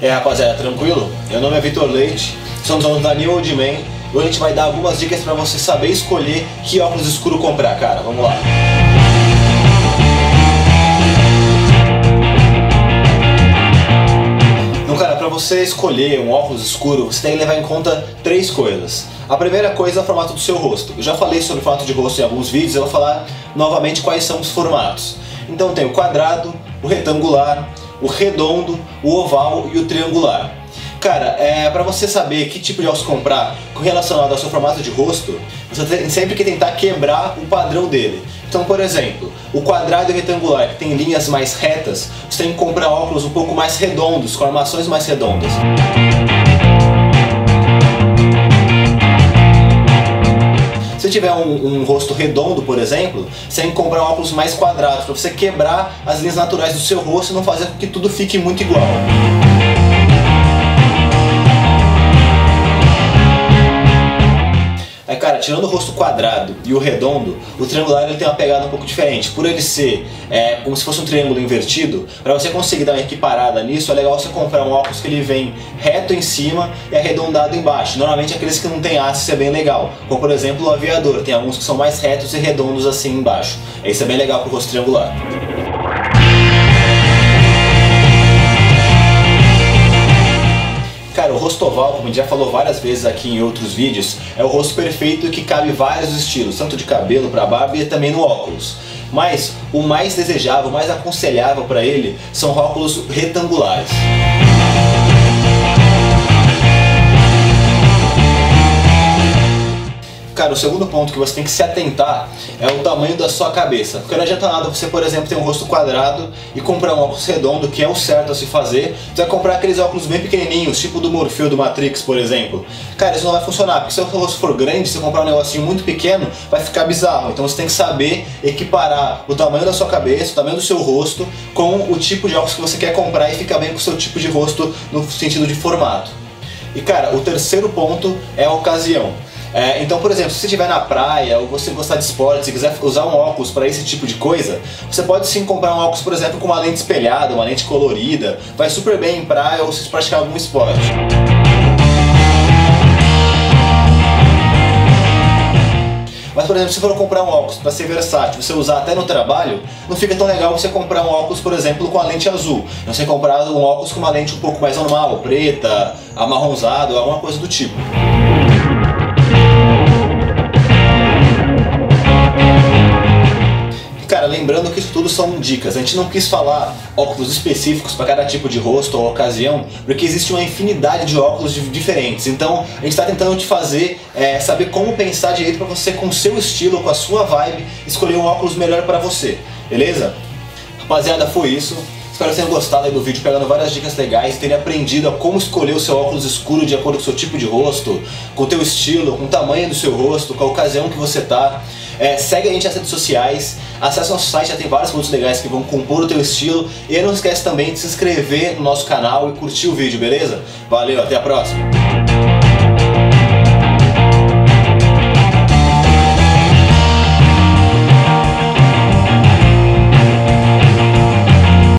É rapaziada, tranquilo? Meu nome é Vitor Leite, somos alunos da New Old Man hoje a gente vai dar algumas dicas para você saber escolher que óculos escuro comprar, cara. Vamos lá. Então, cara, para você escolher um óculos escuro, você tem que levar em conta três coisas. A primeira coisa é o formato do seu rosto. Eu já falei sobre o formato de rosto em alguns vídeos, eu vou falar novamente quais são os formatos. Então tem o quadrado, o retangular, o redondo, o oval e o triangular. Cara, é, para você saber que tipo de óculos comprar relacionado ao seu formato de rosto, você tem sempre que tentar quebrar o padrão dele. Então, por exemplo, o quadrado e o retangular, que tem linhas mais retas, você tem que comprar óculos um pouco mais redondos, com armações mais redondas. Se tiver um, um, rosto redondo, por exemplo, você tem que comprar óculos mais quadrados para você quebrar as linhas naturais do seu rosto e não fazer com que tudo fique muito igual. Tirando o rosto quadrado e o redondo, o triangular ele tem uma pegada um pouco diferente. Por ele ser é, como se fosse um triângulo invertido, para você conseguir dar uma equiparada nisso, é legal você comprar um óculos que ele vem reto em cima e arredondado embaixo. Normalmente aqueles que não tem haste é bem legal, como por exemplo o aviador, tem alguns que são mais retos e redondos assim embaixo. Esse é bem legal pro rosto triangular. Rosto oval, como a gente já falou várias vezes aqui em outros vídeos, é o rosto perfeito que cabe vários estilos, tanto de cabelo para barba e também no óculos. Mas o mais desejável, o mais aconselhável para ele são óculos retangulares. Cara, o segundo ponto que você tem que se atentar é o tamanho da sua cabeça. Porque não adianta nada você, por exemplo, ter um rosto quadrado e comprar um óculos redondo, que é o certo a se fazer. Você vai comprar aqueles óculos bem pequenininhos, tipo do Morfeu do Matrix, por exemplo. Cara, isso não vai funcionar, porque se o rosto for grande, se você comprar um negocinho muito pequeno, vai ficar bizarro. Então você tem que saber equiparar o tamanho da sua cabeça, o tamanho do seu rosto, com o tipo de óculos que você quer comprar e ficar bem com o seu tipo de rosto no sentido de formato. E cara, o terceiro ponto é a ocasião. É, então, por exemplo, se você estiver na praia ou você gostar de esporte, se quiser usar um óculos para esse tipo de coisa, você pode sim comprar um óculos, por exemplo, com uma lente espelhada, uma lente colorida, vai super bem em praia ou se praticar algum esporte. Mas, por exemplo, se for comprar um óculos para ser versátil, você usar até no trabalho, não fica tão legal você comprar um óculos, por exemplo, com a lente azul. Você comprar um óculos com uma lente um pouco mais normal, preta, amarronzado, alguma coisa do tipo. Lembrando que isso tudo são dicas. A gente não quis falar óculos específicos para cada tipo de rosto ou ocasião, porque existe uma infinidade de óculos diferentes. Então a gente está tentando te fazer é, saber como pensar direito para você, com o seu estilo, com a sua vibe, escolher um óculos melhor para você. Beleza? Rapaziada, foi isso. Espero que tenham gostado do vídeo, pegando várias dicas legais, terem aprendido a como escolher o seu óculos escuro de acordo com o seu tipo de rosto, com o teu estilo, com o tamanho do seu rosto, com a ocasião que você tá. É, segue a gente nas redes sociais, acesse nosso site, já tem vários produtos legais que vão compor o teu estilo. E não esquece também de se inscrever no nosso canal e curtir o vídeo, beleza? Valeu, até a próxima!